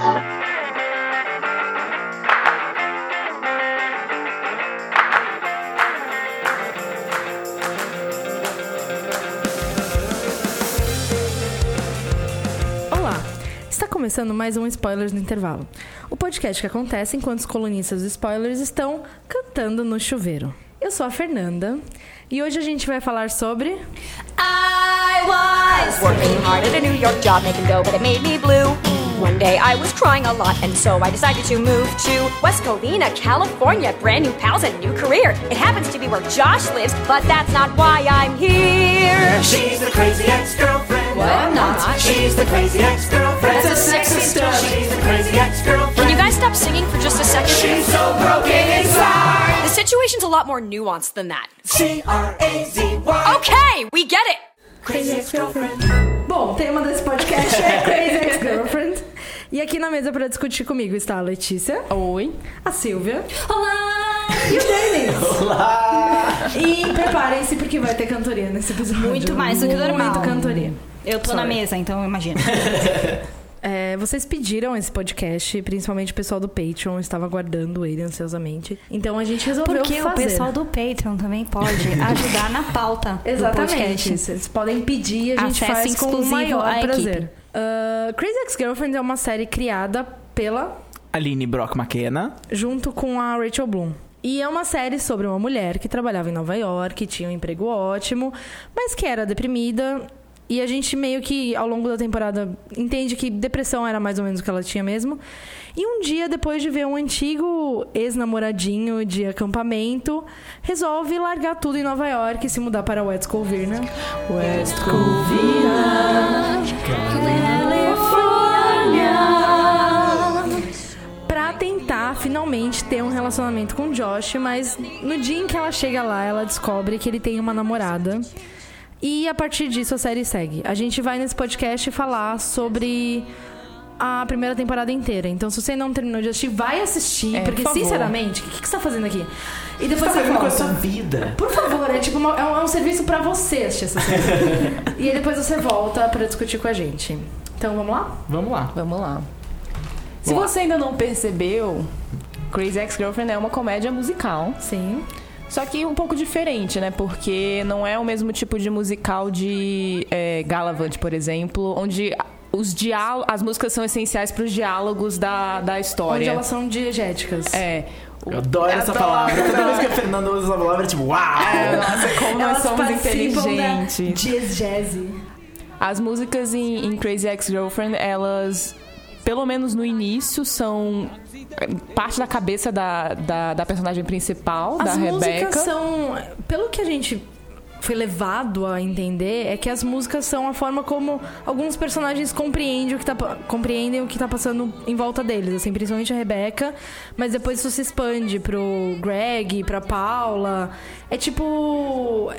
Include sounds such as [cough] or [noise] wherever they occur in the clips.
Olá! Está começando mais um Spoilers no Intervalo. O podcast que acontece enquanto os colunistas dos spoilers estão cantando no chuveiro. Eu sou a Fernanda e hoje a gente vai falar sobre. I was working hard at a New York job making dough, but it made me blue. One day I was crying a lot, and so I decided to move to West Covina, California. Brand new pals and new career. It happens to be where Josh lives, but that's not why I'm here. She's the crazy ex-girlfriend. What? I'm not. She's the crazy ex-girlfriend. That's a sexist stuff. She's the crazy ex-girlfriend. Can you guys stop singing for just a second? She's so broken inside. The situation's a lot more nuanced than that. C-R-A-Z-Y. Okay, we get it. Crazy ex-girlfriend. Bom, o tema desse podcast é Crazy Ex-Girlfriend. E aqui na mesa para discutir comigo está a Letícia, Oi. a Silvia Olá! e o Denis. Olá! E preparem-se porque vai ter cantoria nesse episódio. Muito mais do que normal. Muito cantoria. Eu tô na Sorry. mesa, então imagina. [laughs] É, vocês pediram esse podcast, principalmente o pessoal do Patreon, estava aguardando ele ansiosamente. Então a gente resolveu Porque fazer. o pessoal do Patreon também pode ajudar na pauta do Exatamente. podcast. Vocês podem pedir e a gente Acesso faz com o exclusivo maior prazer. equipe. Uh, Crazy Ex-Girlfriend é uma série criada pela Aline Brock McKenna. junto com a Rachel Bloom. E é uma série sobre uma mulher que trabalhava em Nova York, tinha um emprego ótimo, mas que era deprimida. E a gente meio que, ao longo da temporada, entende que depressão era mais ou menos o que ela tinha mesmo. E um dia, depois de ver um antigo ex-namoradinho de acampamento, resolve largar tudo em Nova York e se mudar para West Covina. West Covina, tentar finalmente ter um relacionamento com o Josh, mas no dia em que ela chega lá, ela descobre que ele tem uma namorada. E a partir disso a série segue. A gente vai nesse podcast falar sobre a primeira temporada inteira. Então, se você não terminou de assistir, vai assistir, É, porque por sinceramente, o que, que você tá fazendo aqui? E Você depois tá você fazendo com a volta. sua vida? Por favor, é tipo uma- é, um, é um serviço pra você assistir essa série. [laughs] e aí depois você volta pra discutir com a gente. Então vamos lá? Vamos lá. Vamos lá. Se Vamos lá. você ainda não percebeu, Crazy Ex-Girlfriend é uma comédia musical. Sim. Só que um pouco diferente, né? Porque não é o mesmo tipo de musical de é, Galavant, por exemplo, onde os diálogos, as músicas são essenciais para os diálogos da, da história. Onde elas são diegéticas. É. Eu adoro essa palavra. Toda vez que a Fernanda usa essa palavra, é tipo, uau! É, nossa, como nós Elas somos participam da inteligentes. Jazzy. As músicas em, em Crazy Ex-Girlfriend, elas, pelo menos no início, são é, parte da cabeça da, da, da personagem principal, da As músicas Rebecca. são. Pelo que a gente foi levado a entender, é que as músicas são a forma como alguns personagens compreendem o que tá, compreendem o que tá passando em volta deles, assim, principalmente a Rebecca, mas depois isso se expande pro Greg, pra Paula. É tipo.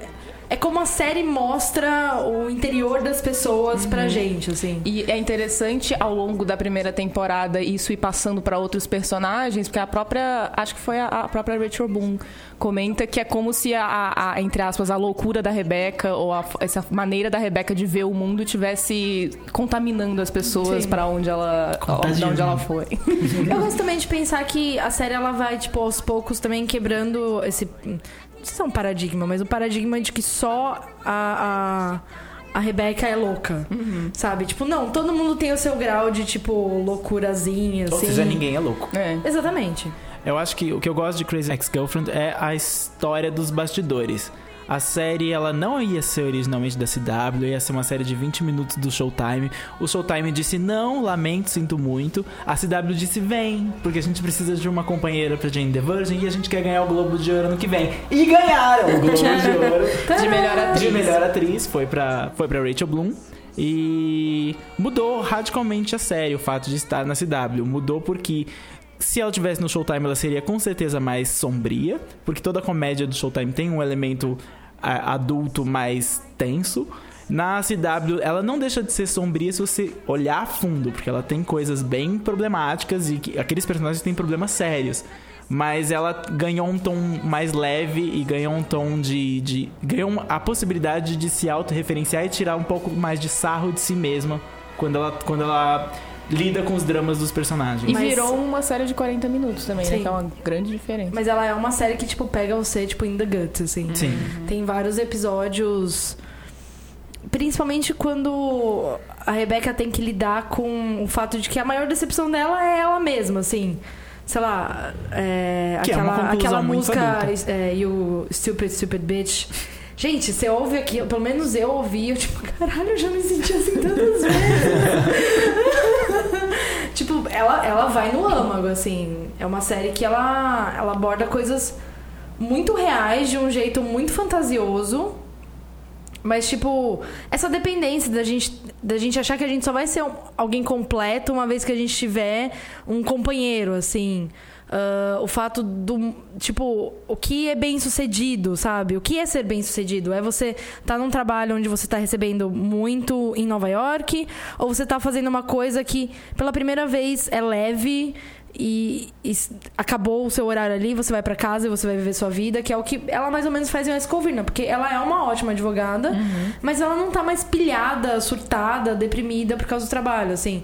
É como a série mostra o interior das pessoas pra gente, assim. E é interessante ao longo da primeira temporada isso ir passando para outros personagens, porque a própria, acho que foi a, a própria Rachel Boone comenta que é como se a, a- entre aspas a loucura da Rebeca ou a- essa maneira da Rebeca de ver o mundo tivesse contaminando as pessoas para onde ela, de onde ela foi. Eu gosto também de pensar que a série ela vai, tipo, aos poucos também quebrando esse. Não sei se é um paradigma, mas o paradigma de que só a. a a Rebeca é louca, sabe? Tipo, não, todo mundo tem o seu grau de, tipo, loucurazinha, assim. Ou seja, ninguém é louco. É. Exatamente. Eu acho que o que eu gosto de Crazy Ex-Girlfriend é a história dos bastidores. A série, ela não ia ser originalmente da CW, ia ser uma série de 20 minutos do Showtime. O Showtime disse não, lamento, sinto muito. A CW disse vem, porque a gente precisa de uma companheira pra Jane the Virgin e a gente quer ganhar o Globo de Ouro ano que vem. E ganharam o Globo de [laughs] Ouro De melhor atriz. de melhor atriz foi pra, foi pra Rachel Bloom. E mudou radicalmente a série o fato de estar na CW. Mudou porque se ela tivesse no Showtime, ela seria com certeza mais sombria, porque toda comédia do Showtime tem um elemento adulto mais tenso. Na CW, ela não deixa de ser sombria se você olhar a fundo, porque ela tem coisas bem problemáticas e que- aqueles personagens têm problemas sérios. Mas ela ganhou um tom mais leve e ganhou um tom de. de ganhou a possibilidade de se autorreferenciar e tirar um pouco mais de sarro de si mesma quando ela, quando ela lida com os dramas dos personagens. E Mas- virou uma série de 40 minutos também, né? Sim. Que é uma grande diferença. Mas ela é uma série que, tipo, pega você, tipo, in the guts, assim. Sim. Tem vários episódios. Principalmente quando a Rebecca tem que lidar com o fato de que a maior decepção dela é ela mesma, assim. Sei lá, é, é aquela, conclusão aquela música é, You Stupid Stupid Bitch. Gente, você ouve aquilo, pelo menos eu ouvi, eu tipo, caralho, eu já me senti assim tantas vezes. [laughs] ela, ela vai no âmago, assim. É uma série que ela, ela aborda coisas muito reais de um jeito muito fantasioso. Mas, tipo, essa dependência da gente, da gente achar que a gente só vai ser um- alguém completo uma vez que a gente tiver um companheiro, assim. Ah, o fato do. Tipo, o que é bem sucedido, sabe? O que é ser bem sucedido? É você estar num trabalho onde você tá recebendo muito em Nova York? Ou você tá fazendo uma coisa que, pela primeira vez, é leve e, e acabou o seu horário ali, você vai pra casa e você vai viver sua vida, que é o que ela mais ou menos faz em West Covina, porque ela é uma ótima advogada, mas ela não tá mais pilhada, surtada, deprimida por causa do trabalho, assim.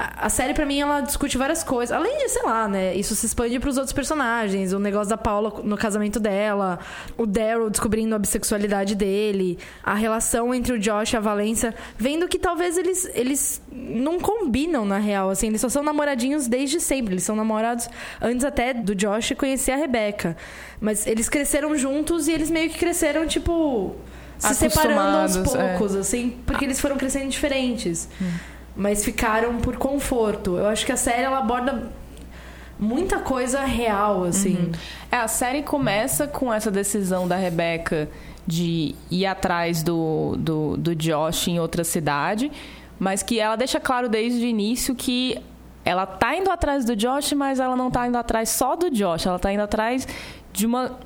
A, a série, pra mim, ela discute várias coisas. Além de, sei lá, né? Isso se expande pros outros personagens. O negócio da Paula no casamento dela. O Daryl descobrindo a bissexualidade dele. A relação entre o Josh e a Valência. Vendo que talvez eles, eles não combinam, na real. Assim, eles só são namoradinhos desde sempre. Eles são namorados antes até do Josh conhecer a Rebecca. Mas eles cresceram juntos e eles meio que cresceram, tipo... Se separando aos Acostumados, é. poucos, assim. Porque eles foram crescendo diferentes mas ficaram por conforto. Eu acho que a série ela aborda muita coisa real, assim. É, a série começa com essa decisão da Rebecca de ir atrás do, do, do Josh em outra cidade, mas que ela deixa claro desde o início que ela tá indo atrás do Josh, mas ela não tá indo atrás só do Josh, ela tá indo atrás de uma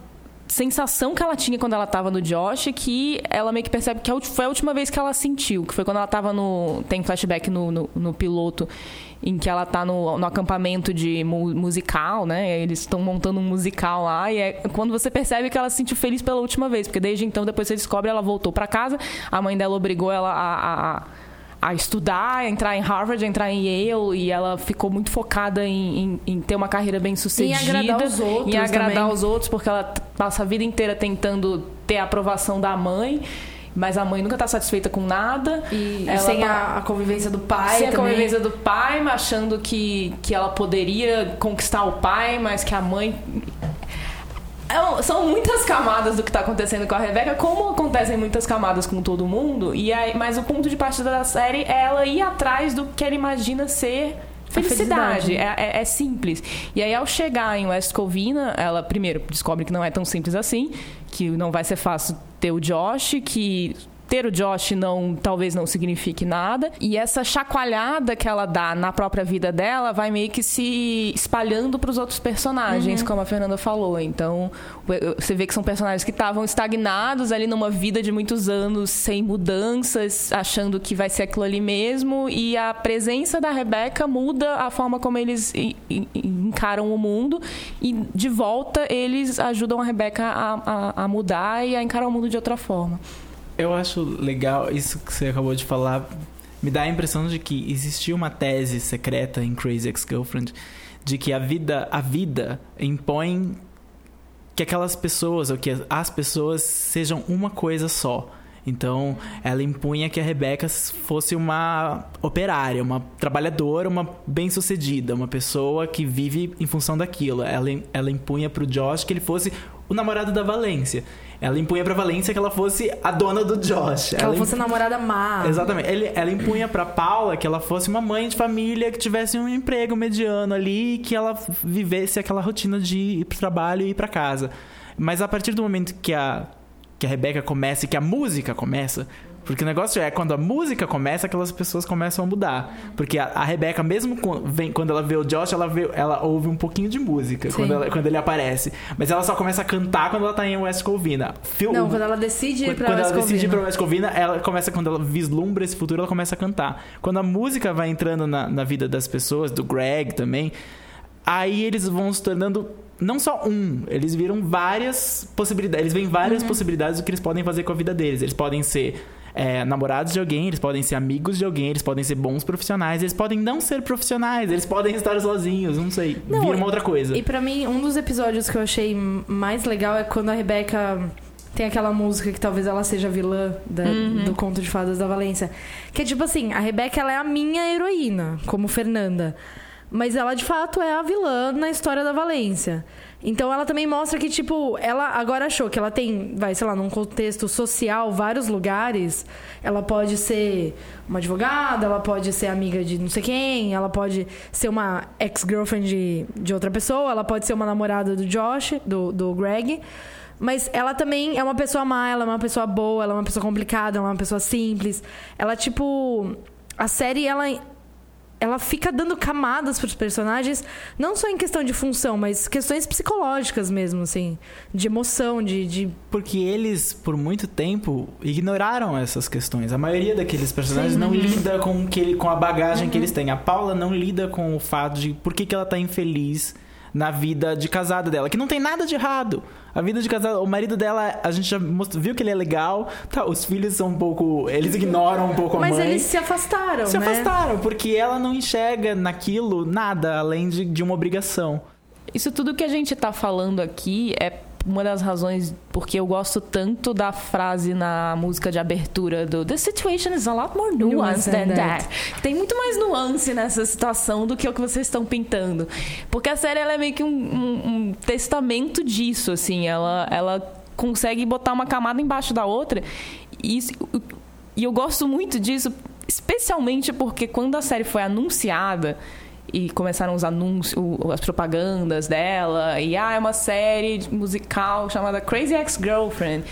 sensação que ela tinha quando ela tava no Josh, que ela meio que percebe que ulti- foi a última vez que ela sentiu, que foi quando ela tava no. Tem flashback no, no, no piloto, em que ela tá no, no acampamento de mu- musical, né? Eles estão montando um musical lá, e é quando você percebe que ela se sentiu feliz pela última vez, porque desde então, depois você descobre, ela voltou pra casa, a mãe dela obrigou ela a- a- a a estudar, a entrar em Harvard, a entrar em Yale, e ela ficou muito focada em, em- em ter uma carreira bem sucedida. agradar os outros Em agradar também. os outros, porque ela passa a vida inteira tentando ter a aprovação da mãe, mas a mãe nunca tá satisfeita com nada. E Ela sem tá- a, a convivência do pai sem a também. convivência do pai, achando que, que ela poderia conquistar o pai, mas que a mãe. É São muitas camadas do que está acontecendo com a Rebeca, como acontecem muitas camadas com todo mundo. E aí, mas o ponto de partida da série é ela ir atrás do que ela imagina ser felicidade. felicidade. É, é- é simples. E aí, ao chegar em West Covina, ela primeiro descobre que não é tão simples assim, que não vai ser fácil ter o Josh, que ter o Josh não talvez não signifique nada. E essa chacoalhada que ela dá na própria vida dela vai meio que se espalhando para os outros personagens, como a Fernanda falou. Então, você vê que são personagens que estavam estagnados ali numa vida de muitos anos sem mudanças, achando que vai ser aquilo ali mesmo, e a presença da Rebeca muda a forma como eles encaram o mundo e de volta eles ajudam a Rebeca a, a- a mudar e a encarar o mundo de outra forma. Eu acho legal isso que você acabou de falar. Me dá a impressão de que existia uma tese secreta em Crazy Ex-Girlfriend de que a vida, a vida impõe que aquelas pessoas ou que as pessoas sejam uma coisa só. Então, ela impunha que a Rebeca fosse uma operária, uma trabalhadora, uma bem-sucedida, uma pessoa que vive em função daquilo. Ela, ela impunha pro Josh que ele fosse o namorado da Valência. Ela impunha pra Valência que ela fosse a dona do Josh. Que ela fosse namorada má. Exatamente. Ele, ela impunha pra Paula que ela fosse uma mãe de família que tivesse um emprego mediano ali e que ela vivesse aquela rotina de ir pro trabalho e ir pra casa. Mas a partir do momento que a, que a Rebeca começa e que a música começa. Porque o negócio é, quando a música começa, aquelas pessoas começam a mudar. Porque a, a Rebeca, mesmo vem- quando ela vê o Josh, ela, vê, ela ouve um pouquinho de música quando, ela- quando ele aparece. Mas ela só começa a cantar quando ela tá em West Covina. Fil- Não, quando ela decide ir quando pra quando West ela decide ir Covina. pra West Covina, ela começa, quando ela vislumbra esse futuro, ela começa a cantar. Quando a música vai entrando na, na vida das pessoas, do Greg também, aí eles vão se tornando não só um, eles viram várias possibilidades, eles veem várias possibilidades do que eles podem fazer com a vida deles. Eles podem ser é, namorados de alguém, eles podem ser amigos de alguém, eles podem ser bons profissionais, eles podem não ser profissionais, eles podem estar sozinhos, não sei. Não, vira uma outra coisa. E pra mim, um dos episódios que eu achei mais legal é quando a Rebeca tem aquela música que talvez ela seja vilã da- do Conto de Fadas da Valência. Que é tipo assim, a Rebeca ela é a minha heroína, como Fernanda. Mas ela de fato é a vilã na história da Valência. Então ela também mostra que, tipo, ela agora achou que ela tem, vai, sei lá, num contexto social, vários lugares. Ela pode ser uma advogada, ela pode ser amiga de não sei quem, ela pode ser uma ex-girlfriend de, de outra pessoa, ela pode ser uma namorada do Josh, do, do Greg. Mas ela também é uma pessoa má, ela é uma pessoa boa, ela é uma pessoa complicada, ela é uma pessoa simples. Ela, tipo. A série, ela ela fica dando camadas pros personagens, não só em questão de função, mas questões psicológicas mesmo, assim, de emoção, de, de Porque eles, por muito tempo, ignoraram essas questões. A maioria daqueles personagens não lida com, que com a bagagem que eles têm. A Paula não lida com o fato de por que, que ela tá infeliz na vida de casada dela, que não tem nada de errado. A vida de casada, o marido dela, a gente já mostrou- viu que ele é legal, tá, os filhos são um pouco, eles ignoram um pouco a Mas mãe. eles se afastaram, se né? afastaram, porque ela não enxerga naquilo nada além de, de uma obrigação. Isso tudo que a gente tá falando aqui é uma das razões porque eu gosto tanto da frase na música de abertura do The situation is a lot more nuanced than that. Tem muito mais nuance nessa situação do que o que vocês estão pintando. Porque a série ela é meio que um, um- um testamento disso, assim. Ela, ela consegue botar uma camada embaixo da outra. E, isso- e eu gosto muito disso, especialmente porque quando a série foi anunciada e começaram os anúncios, as propagandas dela, e ah, é uma série musical chamada Crazy Ex-Girlfriend.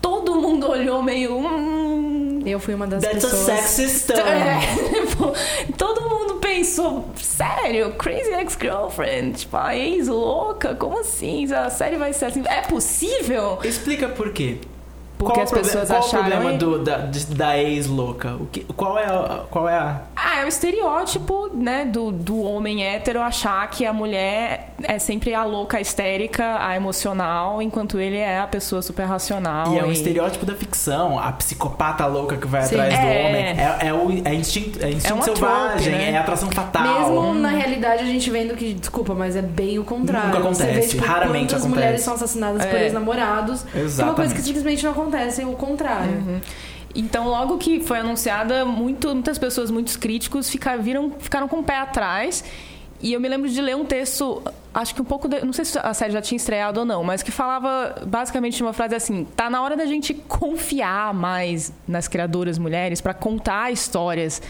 Todo mundo olhou meio. Hum, Eu fui uma das That's a pessoas. sexist [laughs] é, [laughs] tipo, todo mundo pensou, sério, Crazy Ex-Girlfriend, tipo, a ex louca, como assim? A série vai ser assim? É possível? Explica por quê. Porque qual as pessoas qual acharam- o problema do, da, da ex-louca? O que- Qual é a... Qual é a... Ah, é o estereótipo, né, do, do homem hétero achar que a mulher é sempre a louca histérica, a emocional, enquanto ele é a pessoa super racional. E é um estereótipo da ficção, a psicopata louca que vai Sim. atrás do É. homem. É, é o é instinto, é instinto uma selvagem, trope, né? é atração fatal. Mesmo na realidade a gente vendo que, desculpa, mas é bem o contrário. Nunca Você vê, acontece, tipo, raramente acontece. mulheres são assassinadas por É. ex-namorados. Que é uma coisa que simplesmente não acontece, é o contrário. Então, logo que foi anunciada, muito- muitas pessoas, muitos críticos ficaram, viram, ficaram com o pé atrás. E eu me lembro de ler um texto, acho que um pouco. de- não sei se a série já tinha estreado ou não, mas que falava basicamente de uma frase assim: tá na hora da gente confiar mais nas criadoras mulheres para contar histórias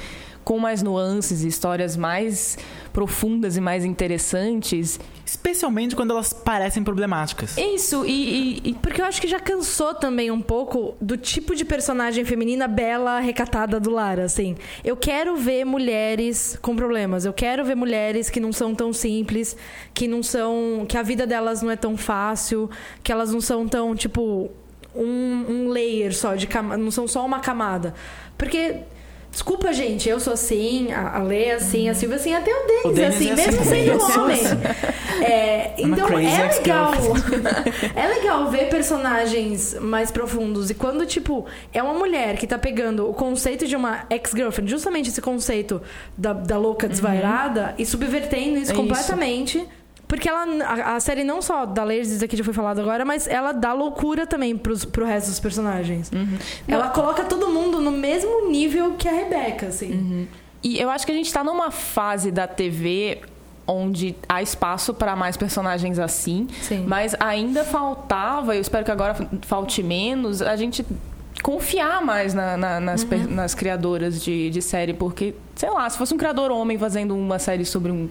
com mais nuances, histórias mais profundas e mais interessantes. Especialmente quando elas parecem problemáticas. Isso, e- e- e Porque eu acho que já cansou também um pouco do tipo de personagem feminina bela, recatada do lar, assim. Eu quero ver mulheres com problemas. Eu quero ver mulheres que não são tão simples, que não são. que a vida delas não é tão fácil, que elas não são tão, tipo, um, um layer só de camada. Não são só uma camada. Porque. Desculpa, gente, eu sou assim, a Lê é assim, a Silvia é assim, até o Denis, O é Denis assim, é assim mesmo também, sendo sou homem. assim. É, então é legal. [laughs] é legal ver personagens mais profundos. E quando, tipo, é uma mulher que tá pegando o conceito de uma ex-girlfriend, justamente esse conceito da, da louca desvairada, e subvertendo isso É completamente. Porque ela, a, a série não só da Layers, aqui já foi falado agora, mas ela dá loucura também pros, pro resto dos personagens. Ela coloca todo mundo no mesmo nível que a Rebeca, assim. E eu acho que a gente tá numa fase da TV onde há espaço para mais personagens assim, Sim. mas ainda faltava, eu espero que agora falte menos, a gente confiar mais na- na- nas, Uhum. per- nas criadoras de, de série, porque, sei lá, se fosse um criador homem fazendo uma série sobre um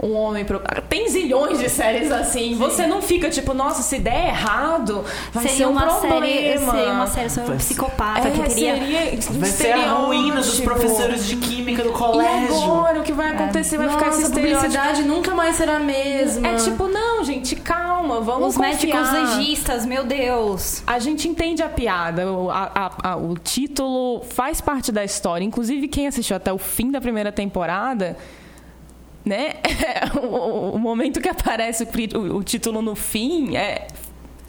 um homem. Pro... Tem zilhões de séries assim. Você não fica tipo, nossa, se der errado, vai seria ser um uma problema. série, seria uma série sobre um psicopata É, que teria seria Vai ser a ruína dos estereótipo. professores de química do E colégio. agora o que vai acontecer? Vai ficar esse Nossa, a estereótipo. publicidade nunca mais será a mesma. É tipo, não, gente, calma, vamos os médicos confiar. legistas, meu Deus. A gente entende a piada, o, a- a- a- o título faz parte da história. Inclusive, quem assistiu até o fim da primeira temporada, né? [laughs] o, o momento que aparece o, pri- o- o título no fim é,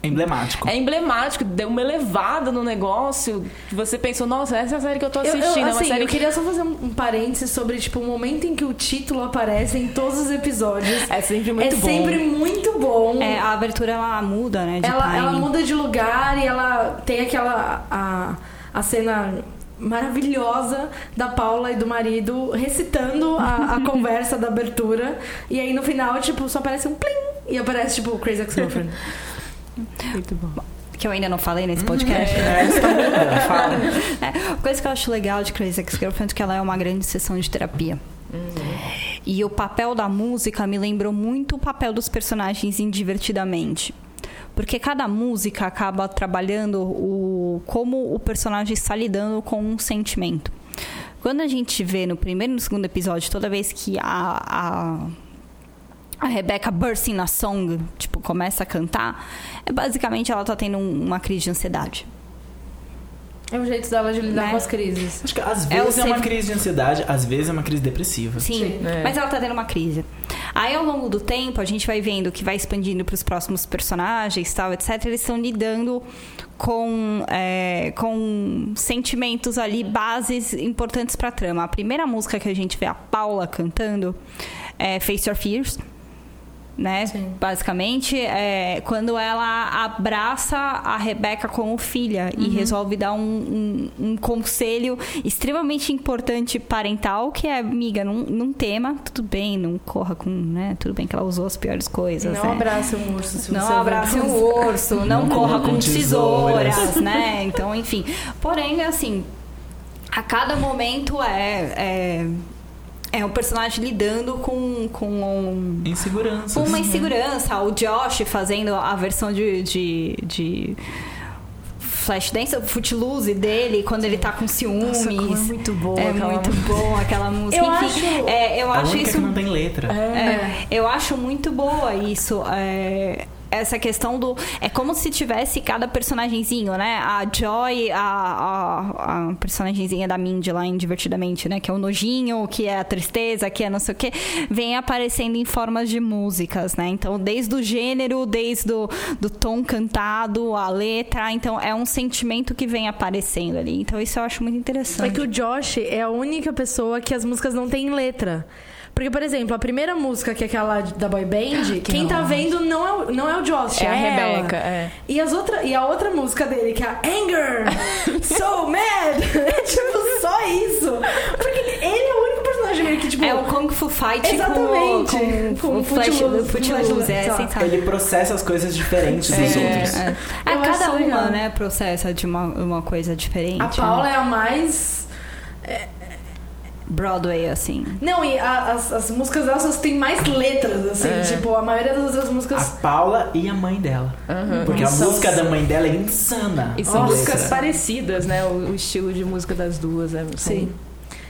emblemático. É emblemático, deu uma elevada no negócio. Você pensou, nossa, essa é a série que eu tô Eu, assistindo. eu, é uma assim, série eu que queria só fazer um, parênteses sobre, tipo, o momento em que o título aparece em todos os episódios. é sempre muito é bom. sempre muito bom. É, a abertura ela muda, né? De ela, ela muda de lugar e ela tem aquela. A, a cena maravilhosa da Paula e do marido recitando a, a [laughs] conversa da abertura. E aí no final, tipo, só aparece um plim e aparece, tipo, Crazy Ex-Girlfriend. Muito bom. Que eu ainda não falei nesse podcast. É, você tá mudando, fala. É, coisa que eu acho legal de Crazy Ex-Girlfriend é que ela é uma grande sessão de terapia. E o papel da música me lembrou muito o papel dos personagens em Divertidamente. Porque cada música acaba trabalhando o como o personagem está lidando com um sentimento. Quando a gente vê no primeiro e no segundo episódio, toda vez que a, a, a Rebecca bursting na song, tipo, começa a cantar, é basicamente ela tá tendo um- uma crise de ansiedade. É o jeito dela de lidar Né? com as crises. Acho que às É vezes é, uma sempre- crise de ansiedade, às vezes é uma crise depressiva. Sim, É. mas ela tá tendo uma crise. Aí, ao longo do tempo, a gente vai vendo que vai expandindo para os próximos personagens, tal, etc. Eles estão lidando com, é, com sentimentos ali, bases importantes pra trama. A primeira música que a gente vê a Paula cantando é Face Your Fears. Né? Sim. Basicamente, é quando ela abraça a Rebeca como filha e resolve dar um, um, um conselho extremamente importante parental, que é, amiga, não, não tema, tudo bem, não corra com, né? Tudo bem que ela usou as piores coisas, Não né? abraça um urso se Não você abrace vai- um [laughs] urso, não, Não corra corra com com tesouras, tesouras. né? Então, enfim. Porém, assim, a cada momento é. é é um personagem lidando com, com um, Insegurança. com uma insegurança. O Josh fazendo a versão de. de, de Flashdance, o Footloose dele, quando ele tá com ciúmes. Nossa, é muito boa É muito bom aquela música. Eu Enfim, acho- é, eu A acho única isso que não tem letra. é, eu acho muito boa isso. é, essa questão do. É como se tivesse cada personagemzinho, né? A Joy, a, a, a personagemzinha da Mindy lá em Divertidamente, né? Que é o nojinho, que é a tristeza, que é não sei o quê, vem aparecendo em formas de músicas, né? Então, desde o gênero, desde o do tom cantado, a letra. Então, é um sentimento que vem aparecendo ali. Então, isso eu acho muito É interessante. que o Josh é a única pessoa que as músicas não têm letra. Porque, por exemplo, a primeira música, que é aquela da boy band, quem tá vendo não é, o- não é o Josh, É é, a ela. Rebeca, é. E, as outra, e a outra música dele, que é a Anger, [laughs] So Mad, [laughs] é tipo só isso. Porque ele, é o único personagem que, tipo... É o Kung Fu Fight Exatamente. com, com, Com o Flash, Footloose, é sensacional. Ele processa as coisas diferentes dos outros. É, Eu cada uma, legal. né, processa de uma, uma coisa diferente. A Paula né? é a mais... Broadway, assim. Não, e a- as, as músicas delas só têm mais letras, assim. É. Tipo, a maioria das outras A músicas... Paula e a mãe dela. Porque a São- música da mãe dela é insana. E são Nossa. músicas parecidas, né? O, o estilo de música das duas. É, são- Sim.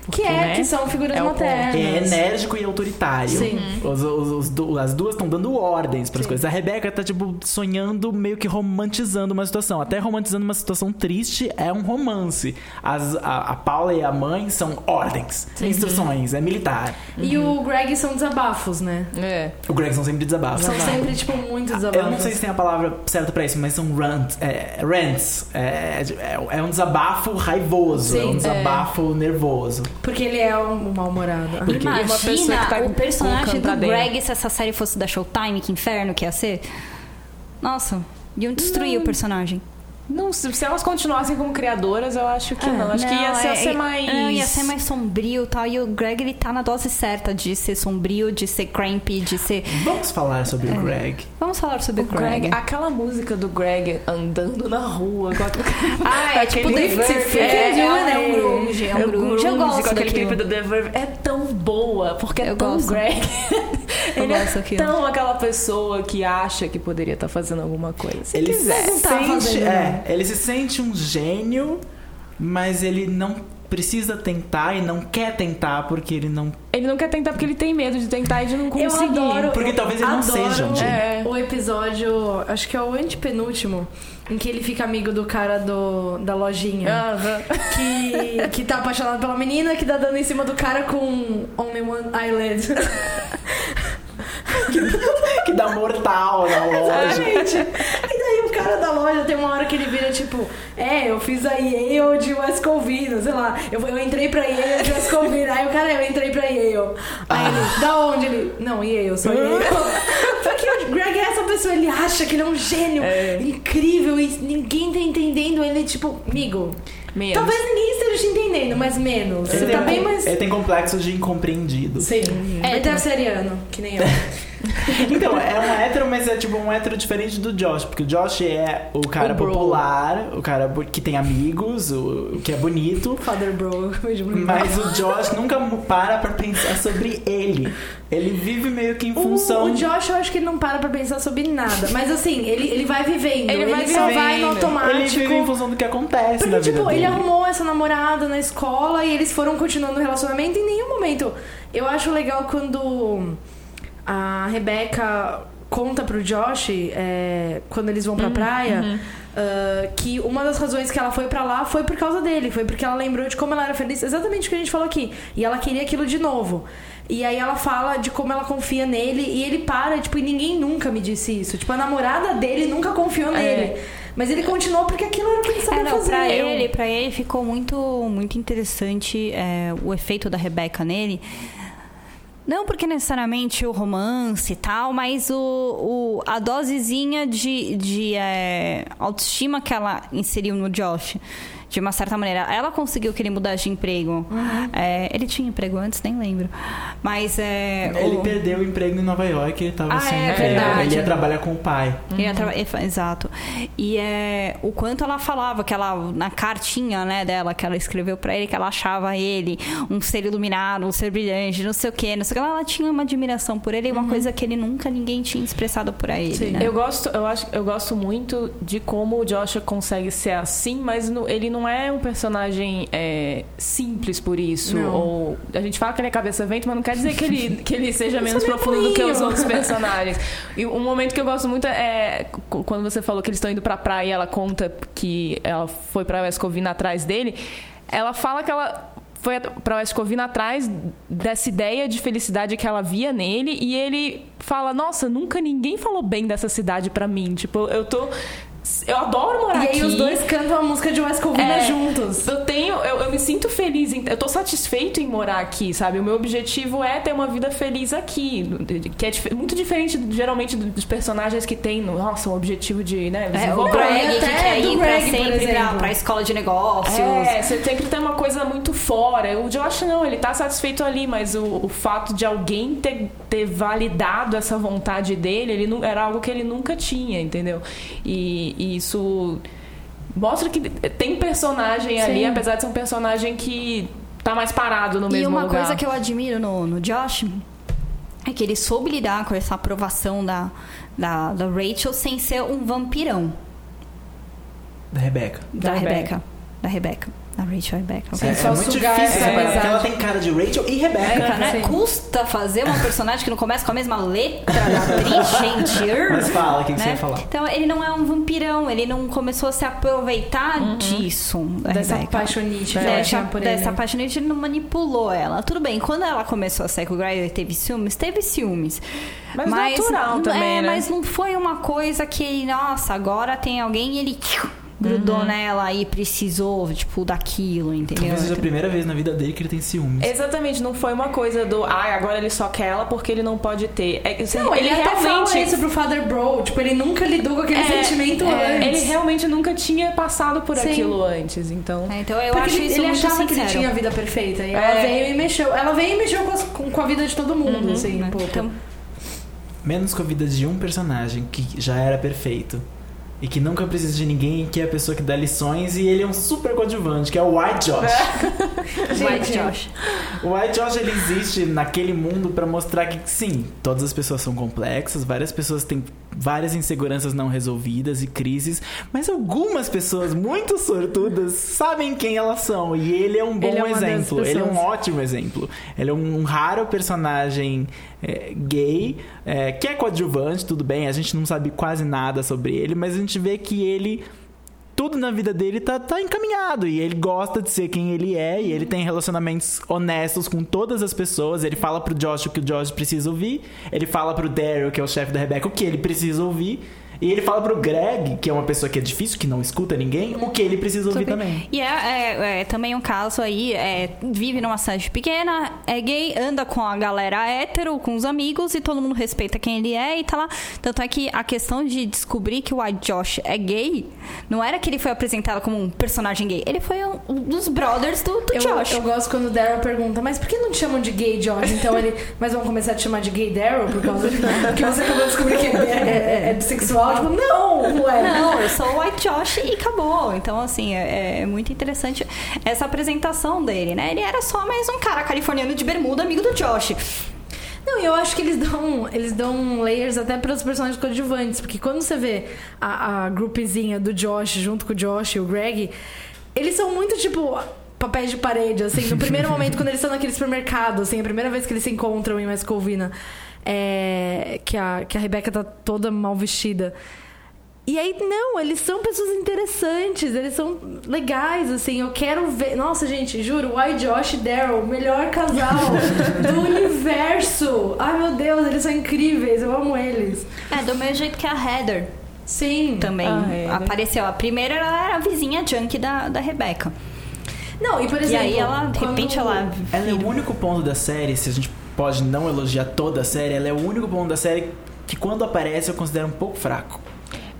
Porque, Que é, né? que são figuras É maternas. É enérgico e autoritário. Sim. Os- os- os du- as duas estão dando ordens pras coisas. A Rebeca tá, tipo, sonhando, meio que romantizando uma situação. Até romantizando uma situação triste é um romance. As- a, a Paula e a mãe são ordens, instruções, é militar. E o Greg são desabafos, né? É. O Greg são sempre desabafos. São sempre, tipo, muito desabafos. Eu não sei se tem a palavra certa pra isso, mas são rants. É, rants. É, é, é um desabafo raivoso, é Sim, um é. desabafo nervoso. Porque ele é um mal-humorado. Porque- uma pessoa Imagina que tá o personagem do. Greg se essa série fosse da Showtime, que inferno que ia ser. Nossa, iam destruir o personagem. Não, se elas continuassem como criadoras, eu acho que não. Acho que ia ser, é- ser mais. Não, ia ser mais sombrio e tal. E o Greg, ele tá na dose certa de ser sombrio, de ser crampy, de ser... Vamos falar sobre o Greg. Vamos falar sobre o, O Greg, Greg. aquela música do Greg andando na rua. com a- [laughs] Ah, é tipo The Verve. É, é, um- é Fifty um grunge, é um grunge. Eu gosto com aquele daquilo. clipe do The Verve. É tão boa, porque é Eu tão gosto. Greg. [laughs] Eu Ele gosto é tão aquela pessoa que acha que poderia estar fazendo alguma coisa. Se ele quiser. se Não tá sente, fazendo, é, ele se sente um gênio, mas ele não precisa tentar e não quer tentar porque ele não. Ele não quer tentar porque ele tem medo de tentar e de não Eu conseguir. adoro. Porque eu talvez ele não seja um gênio. É. O episódio, acho que é o antepenúltimo, em que ele fica amigo do cara do, da lojinha. Aham. Que, que tá apaixonado pela menina, que tá dando em cima do cara com only one eyelid. [laughs] que dá mortal na loja. Gente, e daí o cara da loja tem uma hora que ele vira tipo, é, eu fiz a Yale de West Covina, sei lá, eu, eu entrei pra Yale de West Covina, aí o cara, eu entrei pra Yale. Aí ele, da onde ele? Não, Yale, sou Yale. [laughs] Porque o Greg é essa pessoa, ele acha que ele é um gênio incrível e ninguém tá entendendo ele, tipo, amigo. Talvez ninguém esteja te entendendo, mas menos. Você Ele tá tem, bem mais. ele tem complexo de incompreendido. Sim. É, deve ser ariano, que nem eu. [laughs] [laughs] Então, é um hétero, mas é tipo um hétero diferente do Josh. Porque o Josh é o cara O popular, o cara que tem amigos, o, o que é bonito. Father Bro, [laughs] Mas o Josh nunca para pra pensar sobre ele. Ele vive meio que em O, função. o Josh, eu acho que ele não para pra pensar sobre nada. Mas assim, ele, ele vai vivendo. Ele vai só vivendo. vai no Ele automático. vive em função do que acontece na Porque, vida tipo, dele. ele arrumou essa namorada na escola e eles foram continuando o relacionamento. Em nenhum momento. Eu acho legal quando a Rebeca conta pro Josh, é, quando eles vão pra praia, ah, que uma das razões que ela foi pra lá foi por causa dele. Foi porque ela lembrou de como ela era feliz. Exatamente o que a gente falou aqui. E ela queria aquilo de novo. E aí ela fala de como ela confia nele e ele para, tipo, e ninguém nunca me disse isso. Tipo, a namorada dele nunca confiou nele. Mas ele continuou porque aquilo era o que ele sabia É, não, fazer. pra ele, pra ele ficou muito, muito interessante é, o efeito da Rebeca nele. Não porque necessariamente o romance e tal, mas o, o- a dosezinha de, de é, autoestima que ela inseriu no Josh. De uma certa maneira. Ela conseguiu que ele mudasse de emprego. É, ele tinha emprego antes, nem lembro. Mas é. Ele o- perdeu o emprego em Nova York, ele tava Ah, sem é emprego. verdade. Ele ia trabalhar com o pai. Traba- efa- Exato. E é o quanto ela falava que ela na cartinha, né, dela que ela escreveu pra ele que ela achava ele um ser iluminado, um ser brilhante, não sei o quê, não sei o que. Ela, ela tinha uma admiração por ele, e uma coisa que ele nunca ninguém tinha expressado por ele, Sim. né? Eu gosto, eu acho, eu gosto muito de como o Joshua consegue ser assim, mas no- ele não é um personagem é, simples por isso. Não. Ou a gente fala que ele é cabeça vento, mas não quer dizer que ele, [laughs] que ele seja menos é profundo do que os outros [laughs] personagens. E um momento que eu gosto muito é quando você falou que eles estão indo pra praia e ela conta que ela foi pra West Covina atrás dele. Ela fala que ela foi pra West Covina atrás dessa ideia de felicidade que ela via nele e ele fala: Nossa, nunca ninguém falou bem dessa cidade pra mim. Tipo, eu tô. Eu adoro morar E aqui. aí os dois cantam a música de West Covina É, juntos. Eu tenho, eu, eu me sinto feliz, em, eu tô satisfeito em morar aqui, sabe? O meu objetivo é ter uma vida feliz aqui, que é dif- muito diferente geralmente dos personagens que tem, no- nossa, um objetivo de, né, É, o Greg que quer ir pra Greg, sempre pra, pra escola de negócios. É, você sempre tem uma coisa muito fora. O Josh não, ele tá satisfeito ali, mas o, o fato de alguém ter, ter validado essa vontade dele, ele não, era algo que ele nunca tinha, entendeu? E, e isso mostra que tem personagem ali, Sim. apesar de ser um personagem que tá mais parado no E mesmo uma lugar. coisa que eu admiro no, no Josh é que ele soube lidar com essa aprovação da, da, da Rachel sem ser um vampirão. Da Rebeca. Da, Da Rebeca. Rebeca. Da Rebeca. Da Rachel e Rebeca. Sim, é, é muito sugar difícil essa separar, porque ela tem cara de Rachel e Rebeca. Rebeca, né? Custa fazer uma [laughs] personagem que não começa com a mesma letra da atriz, [laughs] gente. Mas fala, o que, que você né? ia falar? Então, ele não é um vampirão, ele não começou a se aproveitar disso. da Dessa Rebeca. paixonite que ela Dessa, por ele. dessa apaixonite, ele não manipulou ela. Tudo bem, quando ela começou a sair com o Greg, teve ciúmes? Teve ciúmes. Mas natural também, é, né? mas não foi uma coisa que, nossa, agora tem alguém e ele grudou Uhum. nela e precisou, tipo, daquilo, entendeu? Talvez seja a primeira vez na vida dele que ele tem ciúmes. Exatamente, não foi uma coisa do, ai, agora ele só quer ela porque ele não pode ter. É, assim, Não, ele, até realmente fala isso pro Father Bro. Tipo, ele nunca lidou com aquele É, sentimento é, antes. Ele realmente nunca tinha passado por Sim. aquilo antes, então. É, então eu Porque acho ele, isso ele muito achava que ele sincero. tinha a vida perfeita. E É. ela veio e mexeu. Ela veio e mexeu com, as- com- com a vida de todo mundo, assim, um pouco. Então, Menos com a vida de um personagem que já era perfeito. E que nunca precisa de ninguém, que é a pessoa que dá lições, e ele é um super coadjuvante, que é o White Josh. [laughs] White Josh. O White Josh ele existe naquele mundo pra mostrar que sim, todas as pessoas são complexas, várias pessoas têm várias inseguranças não resolvidas e crises, mas algumas pessoas muito sortudas sabem quem elas são e ele é um bom Ele é exemplo, ele é um ótimo exemplo. Ele é um, raro personagem é, gay, é, que é coadjuvante, tudo bem, a gente não sabe quase nada sobre ele, mas a gente vê que ele tudo na vida dele tá, tá encaminhado e ele gosta de ser quem ele é e ele tem relacionamentos honestos com todas as pessoas. Ele fala pro Josh o que o Josh precisa ouvir, ele fala pro Daryl, que é o chefe da Rebecca, o que ele precisa ouvir. E ele fala pro Greg, que é uma pessoa que é difícil, que não escuta ninguém, o que ele precisa ouvir também. E é, é- é também um caso aí, é, vive numa cidade pequena, é gay, anda com a galera hétero, com os amigos, e todo mundo respeita quem ele é e tá lá. Tanto é que a questão de descobrir que o White Josh é gay, não era que ele foi apresentado como um personagem gay, ele foi um, um dos brothers do, do Eu, Josh. eu gosto quando o Daryl pergunta, mas por que não te chamam de gay Josh? Então ele, mas vão começar a te chamar de gay Daryl por causa de que você acabou de descobrir que é, é, é bissexual? Não, ué. Não, eu sou o White Josh e acabou. Então, assim, é, é muito interessante essa apresentação dele, né? Ele era só mais um cara californiano de bermuda, amigo do Josh. Não, e eu acho que eles dão, eles dão layers até para os personagens coadjuvantes, porque quando você vê a, a grupezinha do Josh junto com o Josh e o Greg, eles são muito tipo papéis de parede, assim, no primeiro momento quando eles estão naquele supermercado, assim, a primeira vez que eles se encontram em West Covina, é, que a que a Rebecca tá toda mal vestida. E aí, não, eles são pessoas interessantes, eles são legais, assim, eu quero ver. Nossa, gente, juro, White Josh e Daryl, melhor casal [laughs] do universo. Ai, meu Deus, eles são incríveis, eu amo eles. É, do mesmo jeito que a Heather Sim. também Ah, é, né? apareceu. A primeira ela era a vizinha junkie da, da Rebecca. Não, e por exemplo. e aí ela, de repente, ela. Ela é o único ponto da série, se a gente pode não elogiar toda a série, ela é o único ponto da série que quando aparece eu considero um pouco fraco.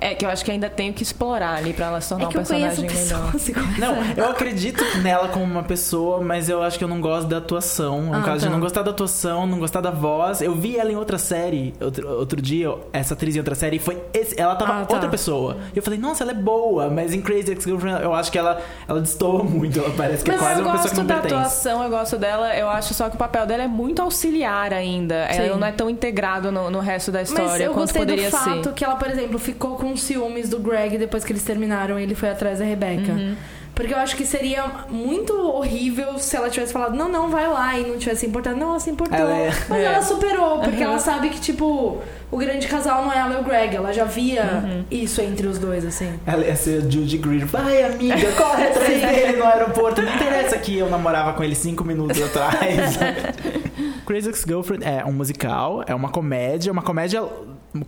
É que eu acho que ainda tenho que explorar ali pra ela se tornar É que um eu conheço personagem melhor. [laughs] Não, eu acredito nela como uma pessoa, mas eu acho que eu não gosto da atuação. É um Ah, caso de tá. não gostar da atuação, não gostar da voz. Eu vi ela em outra série, outro, outro dia, essa atriz em outra série, e foi esse, ela tava Ah, tá. outra pessoa. E eu falei, nossa, ela é boa, mas em Crazy Ex-Girlfriend eu acho que ela, ela destoa muito. Ela parece que é Mas quase eu uma pessoa que gosto não da pertence. atuação, eu gosto dela. Eu acho só que o papel dela é muito auxiliar ainda. Sim. Ela não é tão integrado no, no resto da Mas história eu quanto gostei poderia do fato ser. que ela, por exemplo, ficou com ciúmes do Greg depois que eles terminaram e ele foi atrás da Rebecca. Uhum. Porque eu acho que seria muito horrível se ela tivesse falado, não, não, vai lá, e não tivesse importado. Não, ela se importou. Ela é- Mas É. ela superou, porque Uhum. ela sabe que, tipo, o grande casal não é ela e o Greg. Ela já via Uhum. isso entre os dois, assim. Ela ia ser a Judy Greer. Vai, amiga, corre atrás [laughs] dele no aeroporto. Não interessa que eu namorava com ele cinco minutos atrás. [laughs] Crazy Ex-Girlfriend é um musical, é uma comédia, uma comédia,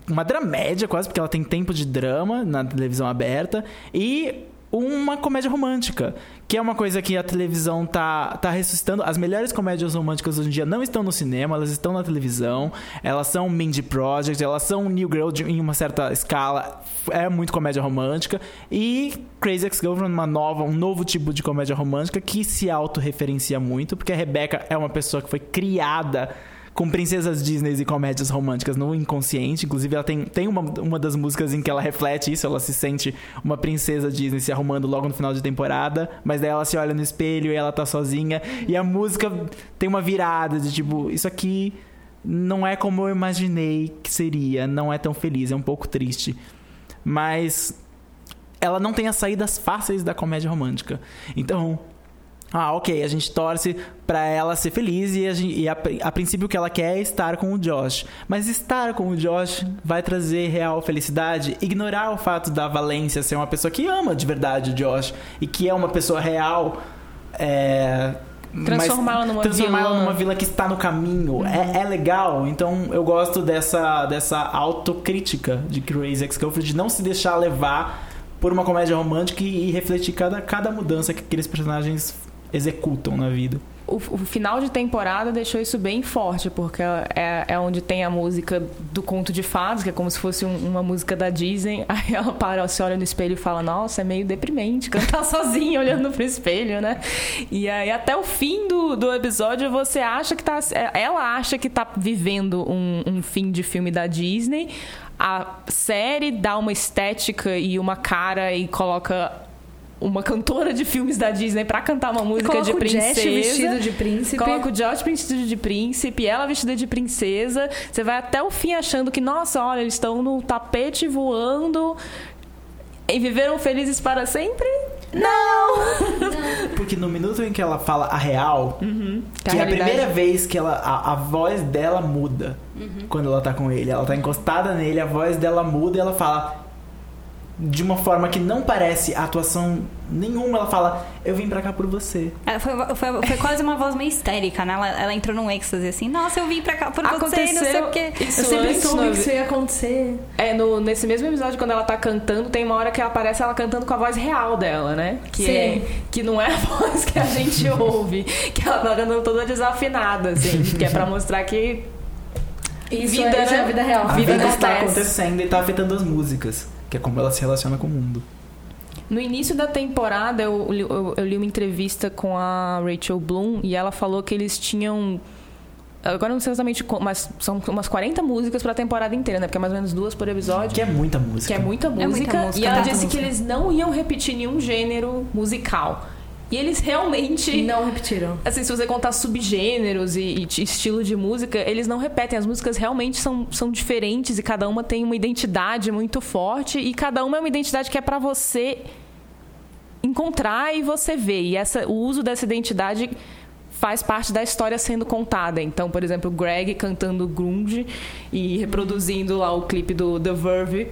uma dramédia quase, porque ela tem tempo de drama na televisão aberta. E uma comédia romântica, que é uma coisa que a televisão tá, tá ressuscitando. As melhores comédias românticas hoje em dia não estão no cinema, elas estão na televisão. Elas são Mindy Project, elas são New Girl de- em uma certa escala. É muito comédia romântica. E Crazy Ex-Girlfriend, uma nova, um novo tipo de comédia romântica que se autorreferencia muito, porque a Rebecca é uma pessoa que foi criada com princesas Disney e comédias românticas no inconsciente. Inclusive, ela tem, tem uma, uma das músicas em que ela reflete isso. Ela se sente uma princesa Disney se arrumando logo no final de temporada. Mas daí ela se olha no espelho e ela tá sozinha. E a música tem uma virada de tipo, isso aqui não é como eu imaginei que seria. Não é tão feliz, é um pouco triste. Mas ela não tem as saídas fáceis da comédia romântica. Então, ah, ok, a gente torce pra ela ser feliz e, a, gen- e a, a princípio o que ela quer é estar com o Josh. Mas estar com o Josh vai trazer real felicidade? Ignorar o fato da Valência ser uma pessoa que ama de verdade o Josh e que é uma pessoa real. É, Transformá-la numa transformá-la numa vila que está no caminho. É, é legal. Então eu gosto dessa, dessa autocrítica de Crazy Ex-Girlfriend, de não se deixar levar por uma comédia romântica e, e refletir cada, cada mudança que aqueles personagens executam na vida. O, o final de temporada deixou isso bem forte, porque é, é onde tem a música do conto de fadas, que é como se fosse um- uma música da Disney. [laughs] Aí ela para, se olha no espelho e fala: Nossa, é meio deprimente cantar [laughs] sozinha olhando pro espelho, né? E aí, até o fim do, do episódio, você acha que tá. Ela acha que tá vivendo um, um fim de filme da Disney. A série dá uma estética e uma cara e coloca. Uma cantora de filmes da Disney pra cantar uma música Coloca de o princesa. Jesse vestido de príncipe. Coloca o Josh vestido de príncipe, ela vestida de princesa. Você vai até o fim achando que, nossa, olha, eles estão no tapete voando e viveram felizes para sempre? Não! Porque no minuto em que ela fala a real, Que a que é a primeira vez que ela, a, a voz dela muda quando ela tá com ele. Ela tá encostada nele, a voz dela muda e ela fala. De uma forma que não parece atuação nenhuma. Ela fala, eu vim pra cá por você. É, foi, foi, foi quase uma voz meio histérica, né? Ela, ela entrou num êxtase assim, nossa, eu vim pra cá por você, não sei o quê. Isso Eu sempre soube no- que isso ia acontecer. É, no, nesse mesmo episódio, quando ela tá cantando, tem uma hora que aparece ela cantando com a voz real dela, né? Que, Sim. é, que não é a [laughs] voz que a gente ouve. Que ela tá cantando toda desafinada, assim. que é pra mostrar que Isso Vida, é, isso é né? a vida real. A vida vida está acontece. acontecendo e tá afetando as músicas, que é como ela se relaciona com o mundo. No início da temporada, eu, li- eu- eu li uma entrevista com a Rachel Bloom e ela falou que eles tinham. Agora não sei exatamente como, mas são umas 40 músicas pra temporada inteira, né? Porque é mais ou menos duas por episódio. Que é muita música. Que é muita música. muita música, e ela disse música. que eles não iam repetir nenhum gênero musical. E eles realmente. Não repetiram. Assim, se você contar subgêneros e, e estilo de música, eles não repetem. As músicas realmente são, são diferentes e cada uma tem uma identidade muito forte e cada uma é uma identidade que é pra você encontrar e você ver. E essa, o uso dessa identidade faz parte da história sendo contada. Então, por exemplo, Greg cantando grunge e reproduzindo lá o clipe do The Verve.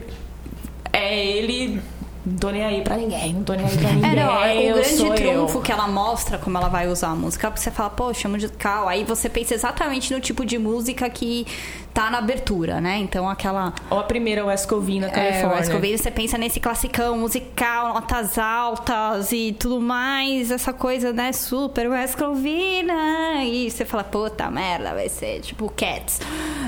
É ele... Não tô nem aí pra ninguém, não tô nem aí pra ninguém. [laughs] É, não, o eu grande sou triunfo eu. que ela mostra como ela vai usar a música, porque você fala, poxa, musical. Aí você pensa exatamente no tipo de música que tá na abertura, né? Então aquela. Ou a primeira West Covina, É, Califórnia. West Covina, você pensa nesse classicão musical, notas altas e tudo mais, essa coisa, né, super West Covina. E você fala, puta merda, vai ser tipo Cats,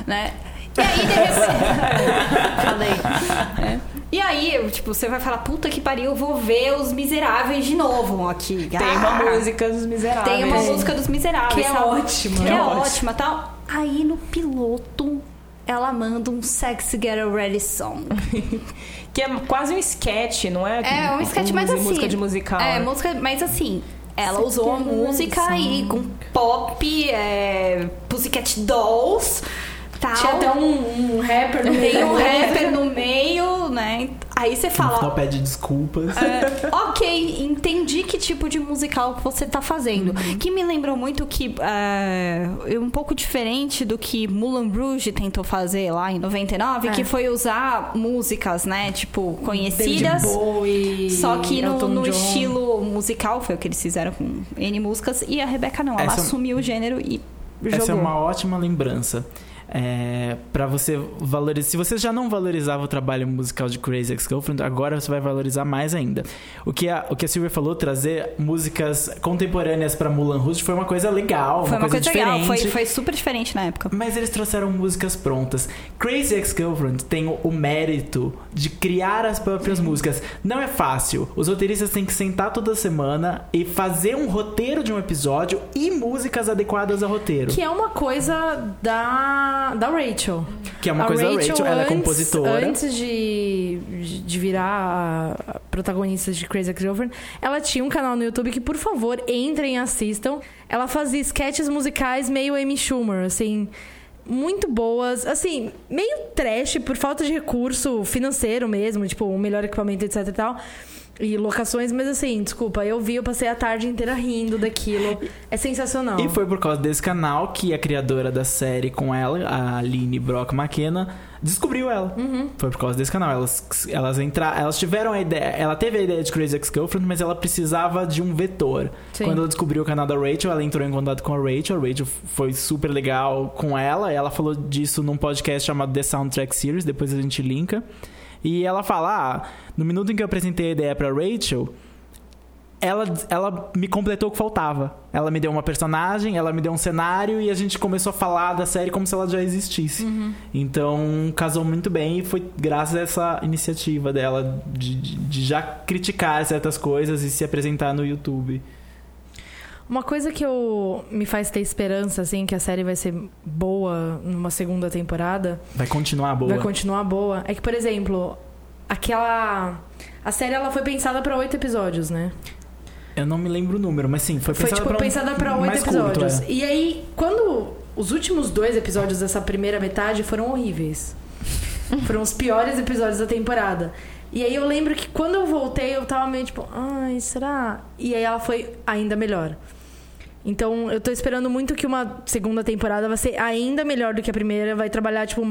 né? E aí, de repente. [laughs] Falei. É. E aí, tipo, você vai falar, puta que pariu, eu vou ver os miseráveis de novo aqui. Tem uma Ah, música dos Miseráveis. Tem uma música dos miseráveis. Que é sabe? ótima. Que é, É ótima. tal. Aí no piloto. Ela manda um Sexy Get Ready Song. [laughs] Que é quase um sketch, não é? É, um sketch mais música- assim. Música de musical. É, né? música, mas assim. Ela usou a música e com pop, é, Pussycat Dolls, tal. Tinha até um, um rapper no meio. Tem um rapper no [laughs] meio, né? Aí você fala, final pede desculpas. É, ok, entendi que tipo de musical que você tá fazendo. Que me lembrou muito que é, um pouco diferente do que Moulin Rouge tentou fazer lá em 99, É. que foi usar músicas, né, tipo, conhecidas. Bowie, Só que no, no estilo musical, foi o que eles fizeram com N músicas, e a Rebeca não, ela Essa- assumiu o gênero e jogou. Essa é uma ótima lembrança. É, para você valorizar. Se você já não valorizava o trabalho musical de Crazy Ex-Girlfriend, agora você vai valorizar mais ainda. O que a, o que a Silvia falou, trazer músicas contemporâneas pra Mulan Rouge foi uma coisa legal, Foi uma, coisa, legal, diferente. foi, foi super diferente na época. Mas eles trouxeram músicas prontas. Crazy Ex-Girlfriend tem o, o mérito de criar as próprias músicas. Não é fácil. Os roteiristas têm que sentar toda semana e fazer um roteiro de um episódio e músicas adequadas ao roteiro. Que é uma coisa da, da Rachel. Que é uma A coisa da Rachel, ela é antes- compositora. Antes de, de virar a a protagonista de Crazy Ex-Girlfriend, ela tinha um canal no YouTube que, por favor, entrem e assistam. Ela fazia sketches musicais meio Amy Schumer, assim... Muito boas, assim, meio trash por falta de recurso financeiro mesmo, tipo, o melhor equipamento, etc e tal. E locações, mas assim, desculpa, eu vi, eu passei a tarde inteira rindo daquilo. É sensacional. E foi por causa desse canal que a criadora da série com ela, a Aline Brock McKenna, descobriu ela. Uhum. Foi por causa desse canal. Elas, elas entraram, elas tiveram a ideia. Ela teve a ideia de Crazy Ex-Girlfriend, mas ela precisava de um vetor. Sim. Quando ela descobriu o canal da Rachel, ela entrou em contato com a Rachel. A Rachel foi super legal com ela. Ela falou disso num podcast chamado The Soundtrack Series. Depois a gente linka. E ela fala: ah, no minuto em que eu apresentei a ideia pra Rachel, ela, ela me completou o que faltava. Ela me deu uma personagem, ela me deu um cenário e a gente começou a falar da série como se ela já existisse. Então casou muito bem e foi graças a essa iniciativa dela de, de- de já criticar certas coisas e se apresentar no YouTube. Uma coisa que eu me faz ter esperança, assim, que a série vai ser boa numa segunda temporada, Vai continuar boa. vai continuar boa, é que, por exemplo, aquela. A série ela foi pensada pra oito episódios, né? Eu não me lembro o número, mas sim, foi Foi, pensada tipo, pra um- pensada pra oito mais curto, episódios. é. E aí, quando os últimos dois episódios dessa primeira metade foram horríveis. foram os piores episódios da temporada. E aí eu lembro que quando eu voltei, eu tava meio tipo, ai, será? E aí ela foi ainda melhor. Então, eu tô esperando muito que uma segunda temporada vai ser ainda melhor do que a primeira. Vai trabalhar, tipo,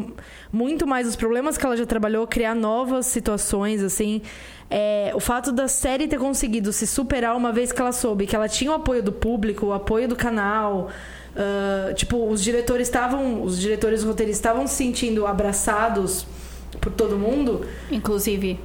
muito mais os problemas que ela já trabalhou, criar novas situações, assim. É, o fato da série ter conseguido se superar uma vez que ela soube que ela tinha o apoio do público, o apoio do canal. ah, tipo, os diretores estavam. Os diretores roteiristas estavam se sentindo abraçados por todo mundo. Inclusive,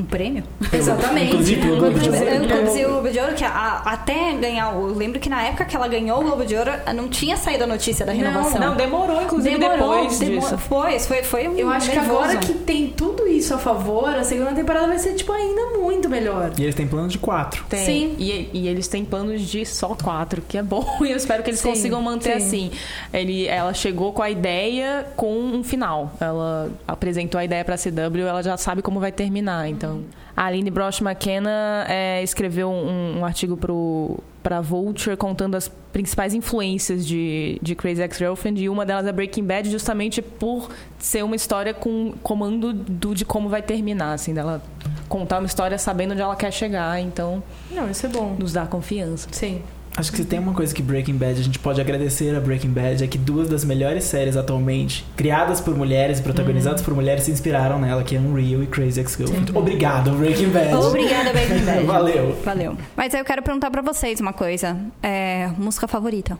um prêmio. Exatamente. Inclusive, o Globo de Ouro. Inclusive o Globo de Ouro, que a- até ganhar. o- Eu lembro que na época que ela ganhou o Globo de Ouro, não tinha saído a notícia da renovação. Não, demorou, inclusive, depois demorou. disso. Foi, foi, foi um Eu acho que nervoso. agora que tem tudo isso a favor, a segunda temporada vai ser, tipo, ainda muito melhor. E eles têm plano de quatro. Tem. Sim. E, e eles têm planos de só quatro, que é bom. E [laughs] eu espero que eles Sim, consigam manter sim. assim. Ele, ela chegou com a ideia com um final. Ela apresentou a ideia pra CW, ela já sabe como vai terminar. Então, a Aline Brosh McKenna é, escreveu um, um artigo para Vulture contando as principais influências de, de Crazy Ex-Girlfriend e uma delas é Breaking Bad justamente por ser uma história com comando do, de como vai terminar, assim, dela contar uma história sabendo onde ela quer chegar, então Não, isso é bom. nos dá confiança. Sim. Acho que se tem uma coisa que Breaking Bad a gente pode agradecer a Breaking Bad é que duas das melhores séries atualmente, criadas por mulheres e protagonizadas por mulheres, se inspiraram nela, que é Unreal e Crazy Ex-Girlfriend. Obrigado, Breaking Bad. Obrigada, Breaking Bad. [laughs] Valeu. Valeu. Mas aí eu quero perguntar pra vocês uma coisa. É, música favorita?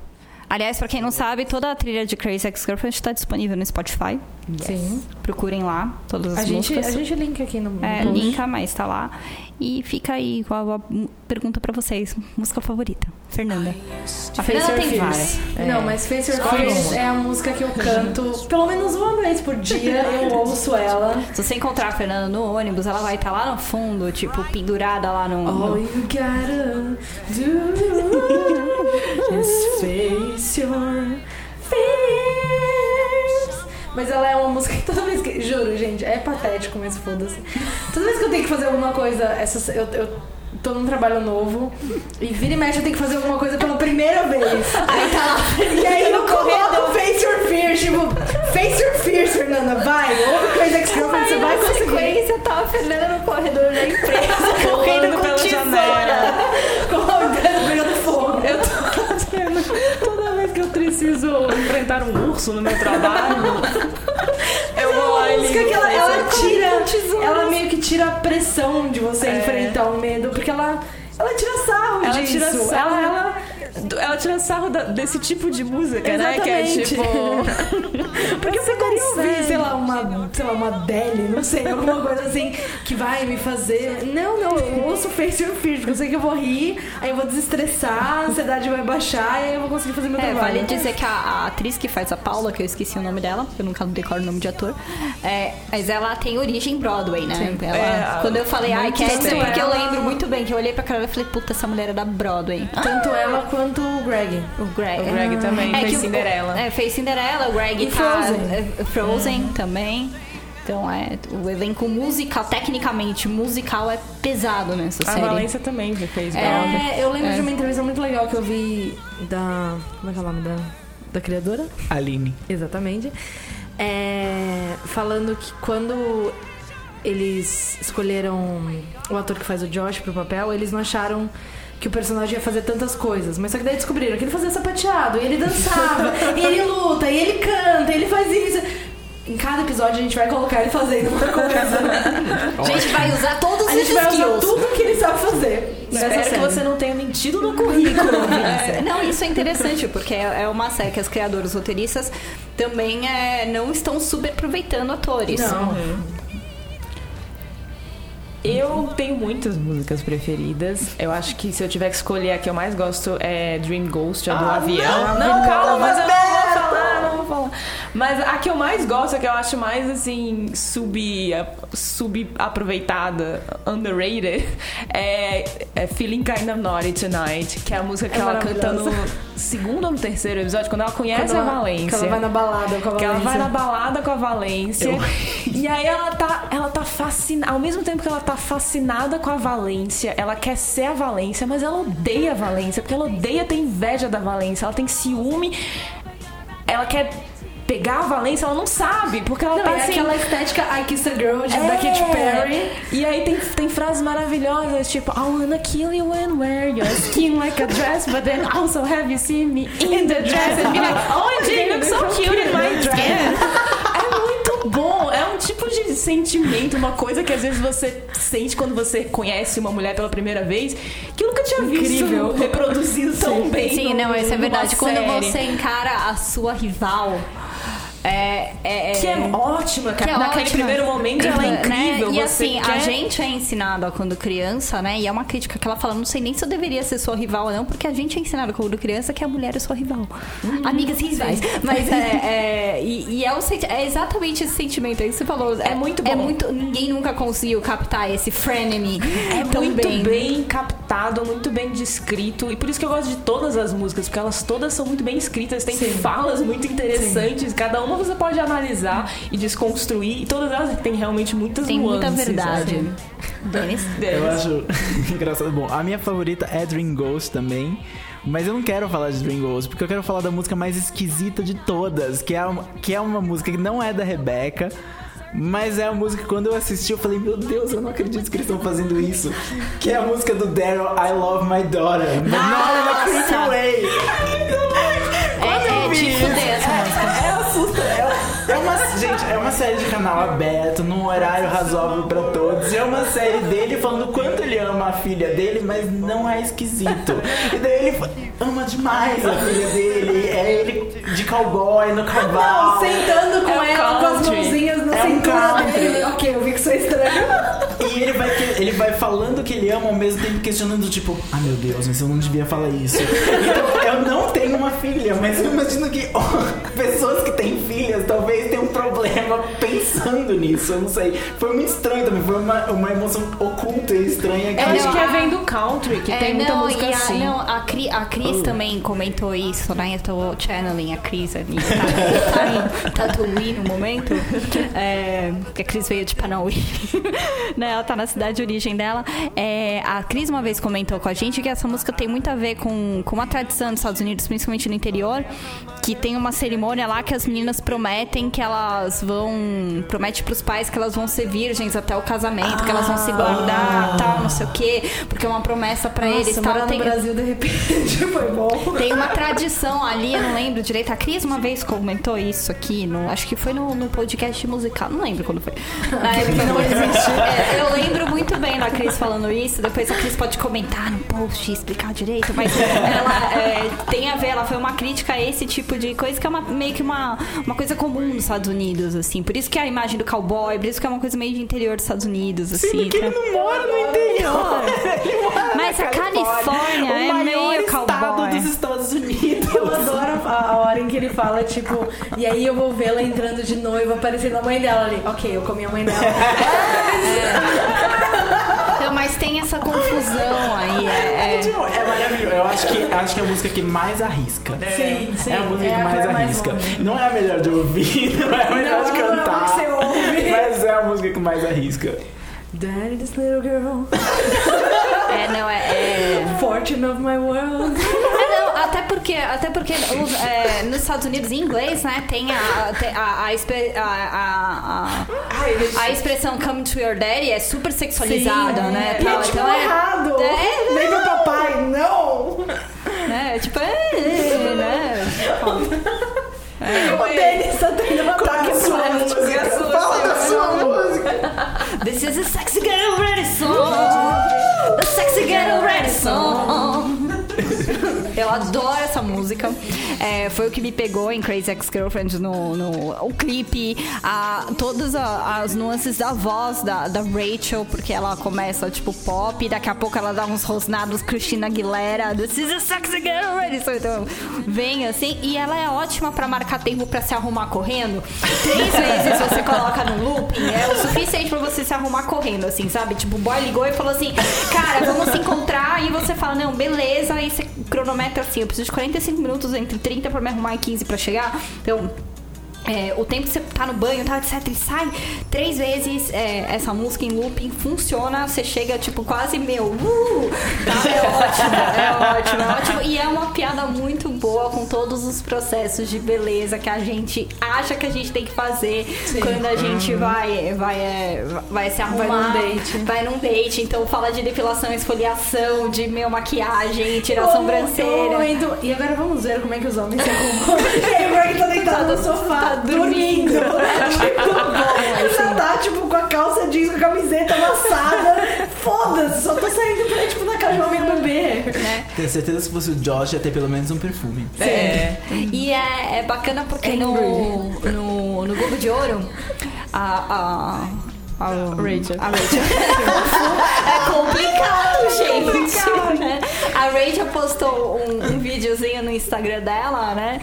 Aliás, pra quem não sabe, toda a trilha de Crazy Ex-Girlfriend está disponível no Spotify. Sim. Procurem lá todas as A gente, músicas. a gente linka aqui no, É, post. linka, mas tá lá. E fica aí com a, a pergunta pra vocês. Música favorita? Fernanda. A Face Fernanda Your tem Fears. várias. Não, mas Face Your Fears é a música que eu canto pelo menos uma vez por dia. [laughs] Eu ouço ela. Se você encontrar a Fernanda no ônibus, ela vai estar lá no fundo, tipo, pendurada lá no. All you gotta do is face your fears. Mas ela é uma música que toda vez que. Juro, gente, é patético, mas foda-se. Toda vez que eu tenho que fazer alguma coisa, essa, eu, eu tô num trabalho novo e vira e mexe eu tenho que fazer alguma coisa pela primeira vez. [laughs] Aí tá lá. E aí eu coloco Face Your Fears, tipo, Face Your Fears, Fernanda, vai, ouve Crazy Ex-Girlfriend, você Aí vai na conseguir. sequência tá a Fernanda no corredor da empresa, [laughs] correndo com pela tesoura. janela. [laughs] Colocando, pegando fogo. Eu tô fazendo. Toda vez que eu preciso enfrentar um urso no meu trabalho, música que ela, ela tira. Ela meio que tira a pressão de você enfrentar o medo, porque ela, ela tira sarro Ela disso. tira sarro. Ela, ela- Ela tira sarro da- desse tipo de música, né? Que é Exatamente. tipo. [laughs] Porque eu poderia ouvir, sei lá, uma, sei lá, uma Adele, não sei, alguma coisa assim que vai me fazer. Não, não, eu ouço Face Your Fears, porque eu sei que eu vou rir, aí eu vou desestressar, a ansiedade vai baixar e aí eu vou conseguir fazer meu É, trabalho. vale dizer que a, a atriz que faz a Paula, que eu esqueci o nome dela, porque eu nunca decoro o nome de ator, é, mas ela tem origem Broadway, né? Ela- É, quando eu falei, ai, que é porque eu lembro muito bem, que eu olhei pra cara e falei, puta, essa mulher é da Broadway. Tanto ela quanto o Greg. O Greg. O Greg também fez que o- Cinderela. É, fez Cinderela, o Greg E tá- Frozen. é, Frozen também. Então é, o elenco musical, tecnicamente musical, é pesado nessa A série. Valência também já fez. É, eu lembro É. de uma entrevista muito legal que eu vi da. Como é que é o nome da, da criadora? Aline. Exatamente. É, falando que quando eles escolheram o ator que faz o Josh pro papel, eles não acharam que o personagem ia fazer tantas coisas. Mas só que daí descobriram que ele fazia sapateado, e ele dançava, [laughs] e ele luta, e ele canta, e ele faz isso. Em cada episódio a gente vai colocar ele fazendo uma [laughs] coisa. A gente vai usar todos A os gente vai usar tudo que ele sabe fazer. Espero que você não tenha mentido no currículo. [laughs] É, não, isso é interessante, porque é é uma série que as criadoras roteiristas também é, não estão super aproveitando atores. Não. Eu tenho muitas músicas preferidas. Eu acho que se eu tiver que escolher a que eu mais gosto é Dream Ghost, a do avião. Não, calma, mas eu não vou falar, não falar. Mas a que eu mais gosto, a que eu acho mais assim, sub, subaproveitada, underrated, [laughs] é, é Feeling Kind of Naughty Tonight, que é a música que É ela canta no segundo ou no terceiro episódio, quando ela conhece Quando a ela- Valência. Que ela vai na balada com a Que ela vai na Valência. balada com a Valência. E aí ela tá, ela tá fascinada. Ao mesmo tempo que ela tá fascinada com a Valência, ela quer ser a Valência, mas ela odeia a Valência, porque ela odeia ter inveja da Valência, ela tem ciúme. Ela quer pegar a Valência, ela não sabe, porque ela Não, tá é assim... aquela estética I Kiss a Girl de, da É. Katy Perry. E aí tem, tem frases maravilhosas, tipo I wanna kill you and wear your skin like a dress But then also have you seen me in the dress And be like, oh, you look so cute in my [laughs] dress tipo de sentimento, uma coisa que às vezes você sente quando você conhece uma mulher pela primeira vez Que eu nunca tinha Incrível. visto reproduzido tão bem Sim, no- não, isso é verdade. Quando série. você encara a sua rival. É, é, Que é ótima, que cara. é Naquele ótima. primeiro momento ela é Né? incrível. E você assim, quer... a gente é ensinado quando criança, né? E é uma crítica que ela fala, não sei nem se eu deveria ser sua rival ou não, porque a gente é ensinado quando criança que a mulher é sua rival. Amigas e rivais. Mas é, [laughs] é- e, e é, um senti- é exatamente esse sentimento aí que você falou. É muito É bom. muito. Ninguém nunca conseguiu captar esse frenemy É tão muito bem. bem. captado, muito bem descrito. E por isso que eu gosto de todas as músicas, porque elas todas são muito bem escritas, tem falas muito interessantes. Cada uma você pode analisar e desconstruir. E todas elas têm realmente muitas Tem muita nuances. verdade. assim. Denis? [laughs] Eu acho [laughs] engraçado. Bom, a minha favorita é Dream Ghost também. Mas eu não quero falar de Dream Ghost, porque eu quero falar da música mais esquisita de todas, que é uma, que é uma música que não é da Rebeca. Mas é a música que quando eu assisti eu falei, meu Deus, eu não acredito que eles estão fazendo isso. Que é a música do Daryl, I Love My Daughter. Not in a creepy way. É assusta. É, é uma, gente, é uma série de canal aberto, num horário razoável pra todos. E é uma série dele falando o quanto ele ama a filha dele, mas não é esquisito. E daí ele ama demais a filha dele. É ele de cowboy no cavalo. Sentando com É um ela com as mãozinhas na É um cintura dele. Ok, eu vi que isso é estranho. E ele vai, que- ele vai falando que ele ama ao mesmo tempo questionando, tipo, ah meu Deus, mas eu não devia falar isso. Então, eu não tenho uma filha, mas eu imagino que ó, pessoas que têm filhas talvez tenham um problema pensando nisso. Eu não sei. Foi muito estranho também, foi uma, uma emoção oculta e estranha que. Eu acho que é a- vem do country, que É, tem muita não, música e a, assim. Não, a, Cri, a Cris Oh. também comentou isso, né? Eu tô channeling a Cris ali. Tá, tá Tatuí no momento. É, porque a Cris veio de Panauí. né? Ela tá na cidade de origem dela. É, a Cris uma vez comentou com a gente que essa música tem muito a ver com, com uma tradição dos Estados Unidos, principalmente no interior, que tem uma cerimônia lá que as meninas prometem que elas vão. Promete pros pais que elas vão ser virgens até o casamento, que elas vão se guardar, tal, não sei o quê, porque é uma promessa pra eles. Tal. morar no Tem, Brasil de repente [laughs] foi bom. tem uma tradição ali, eu não lembro direito. A Cris uma vez comentou isso aqui, no, acho que foi no, no podcast musical, não lembro quando foi. Na [laughs] época não existe. É, eu lembro muito bem da Cris falando isso. Depois a Cris pode comentar no post e explicar direito, mas ela é, tem a ver, ela foi uma crítica a esse tipo de coisa que é uma, meio que uma, uma coisa comum nos Estados Unidos, assim. Por isso que a imagem do cowboy, por isso que é uma coisa meio de interior dos Estados Unidos, assim. Sendo que ele não mora no interior. Ele mora [laughs] Mas na a Califórnia é meio estado cowboy. dos Estados Unidos. Eu adoro a, hora em que ele fala, tipo, e aí eu vou vê-la entrando de noiva, aparecendo a mãe dela ali. Ok, eu comi a mãe dela. [laughs] Então, mas tem essa confusão aí. É, é- Tipo, é maravilhoso. Eu acho que, acho que é a música que mais arrisca. Sim, sim. É a música É que a mais mais arrisca. ouve. não é a melhor de ouvir, [laughs] não é a melhor Não, de não é cantar. você ouve. Mas é a música que mais arrisca. Daddy, this little girl, é, não, é. é- fortune of my world. [laughs] É, porque, até porque os, é, nos Estados Unidos, em inglês, né, tem a, a, a, a, a, a- a expressão come to your daddy é super sexualizada, né? E é tal. tipo Então errado. É, Vem meu papai, não. né? Tipo, é, é, né? O Denis tá tendo um ataque epilético. Fala da sua música. This is a sexy get ready song. The sexy get ready song. Eu adoro essa música. É, foi o que me pegou em Crazy Ex-Girlfriend no, no o clipe, a, todas a- as nuances da voz da, da Rachel, porque ela começa tipo pop, e daqui a pouco ela dá uns rosnados Christina Aguilera, This is a sexy girl. Então vem assim, e ela é ótima pra marcar tempo pra se arrumar correndo. Três vezes você coloca no looping, é o suficiente pra você se arrumar correndo, assim, sabe? Tipo, o boy ligou e falou assim, cara, vamos se encontrar, e você fala, não, beleza, aí você cronometra assim, eu preciso de 45 minutos entre 30 pra me arrumar e 15 pra chegar. Então, é, o tempo que você tá no banho, tá, etc, e sai três vezes é, essa música em looping, funciona, você chega, tipo, quase, meu, uh, tá, é ótimo, é ótimo, é ótimo. E é uma piada muito boa com todos os processos de beleza que a gente acha que a gente tem que fazer quando a gente vai, vai, é, vai se arrumar. num date. Vai num date, então fala de depilação, esfoliação, de, meu, maquiagem, tirar a sobrancelha. E agora vamos ver como é que os homens se arrumam. e tá deitado no sofá, dormindo. Muito bom. Só tá, tipo, com a calça jeans, com a camiseta amassada. Foda-se, só tô saindo pra, tipo, na casa de um amigo bebê. Tenho certeza que se fosse o Josh ia ter pelo menos um perfume. É. E é, é bacana porque no, no, no Globo de Ouro, a. a a Rachel. A Rachel. é complicado, gente. né? A Rachel postou um, um videozinho no Instagram dela, né?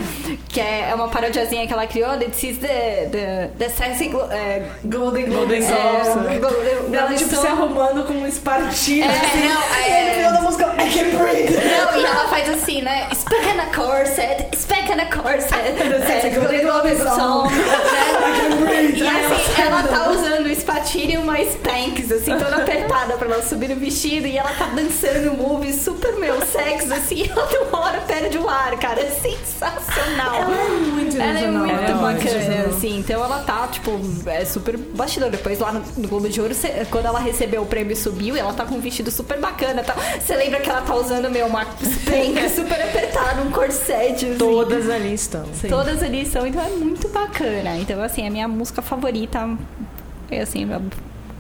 Que é uma parodiazinha que ela criou. This is the, the, the sexy... glo- é, Golden Golden Globes. Globes, É, Golden Ela, tipo, se arrumando com um espartilho, É, assim. não, E aí, no é- final da música, I can breathe. Não, e ela faz assim, né? Speck in a corset, speck in a corset. [laughs] sexy É, Golden Globes song. né? E assim, ela tá usando o espatilho e uma Spanx, assim, toda apertada pra ela subir no vestido. E ela tá dançando um move super, meu, sexo, assim. E [laughs] ela de uma hora perde o ar, cara. É sensacional. Ela é muito Ela é muito Ela é bacana, muito emocional. assim. Então ela tá, tipo, é super bastidor. Depois lá no, no Globo de Ouro, cê- quando ela recebeu o prêmio e subiu, ela tá com um vestido super bacana. Tá? Você lembra que ela tá usando, meu, uma Spanx [laughs] super apertada, um corset, assim. Todas ali estão. Todas ali são, então é muito bacana. Então, assim, a minha música favorita é assim, a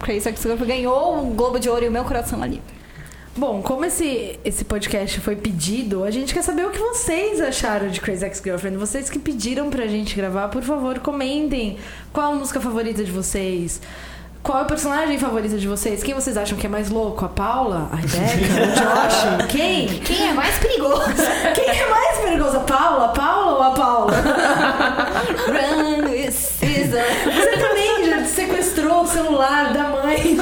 Crazy Girlfriend ganhou o Globo de Ouro e o meu coração ali. Bom, como esse, esse podcast foi pedido, a gente quer saber o que vocês acharam de Crazy Ex-Girlfriend. Vocês que pediram pra gente gravar, por favor, comentem. Qual a música favorita de vocês? Qual é o personagem favorito de vocês? Quem vocês acham que é mais louco? A Paula? A Rebeca? o Josh? [laughs] Quem? Quem é mais perigoso? [laughs] Quem é mais perigoso? A Paula? A Paula ou a Paula? [laughs] Run Caesar. Você também já sequestrou o celular da mãe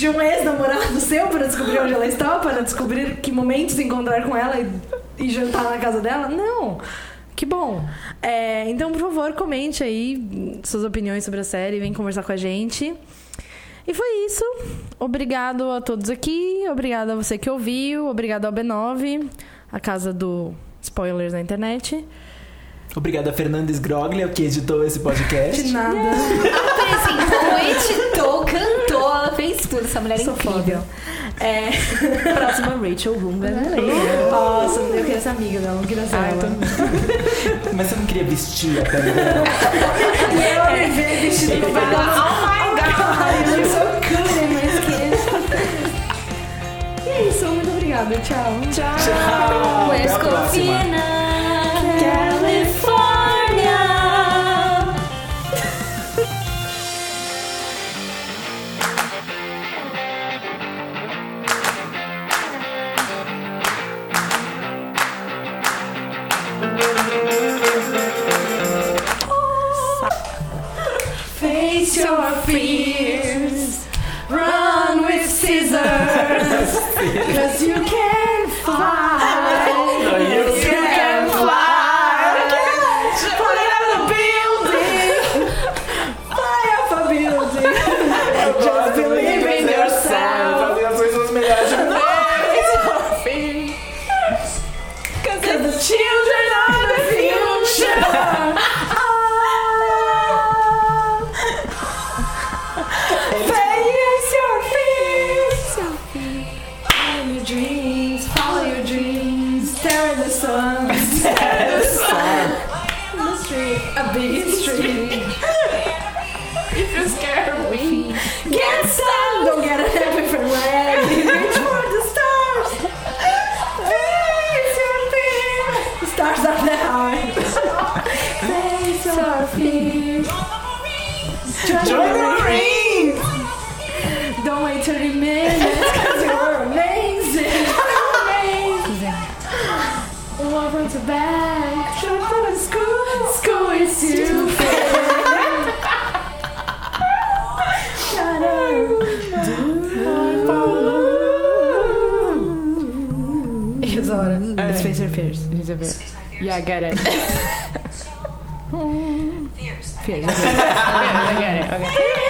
de um ex-namorado [laughs] seu para descobrir onde ela estava, para descobrir que momento se encontrar com ela e, e jantar na casa dela? Não. Que bom. É, então, por favor, comente aí suas opiniões sobre a série, vem conversar com a gente. E foi isso. Obrigado a todos aqui, obrigado a você que ouviu, obrigado ao B9, a casa do spoilers na internet. Obrigado a Fernandes Groglia, que editou esse podcast. De nada. [laughs] Fez tudo. Essa mulher é Sou incrível. É. [laughs] Próxima Rachel Room Nossa, eu queria ser amiga dela, não queria ser Ah, ela. [laughs] Mas você não queria vestir a pele dela? E ela me vê vestido com ela. Oh my god, you're so cool in my skin. E é isso, muito obrigada. Tchau. Tchau. Tchau! Até your fears. Run with scissors. Cause you can [laughs] fly. I get it. [laughs] Fears. [laughs] I get it. Okay.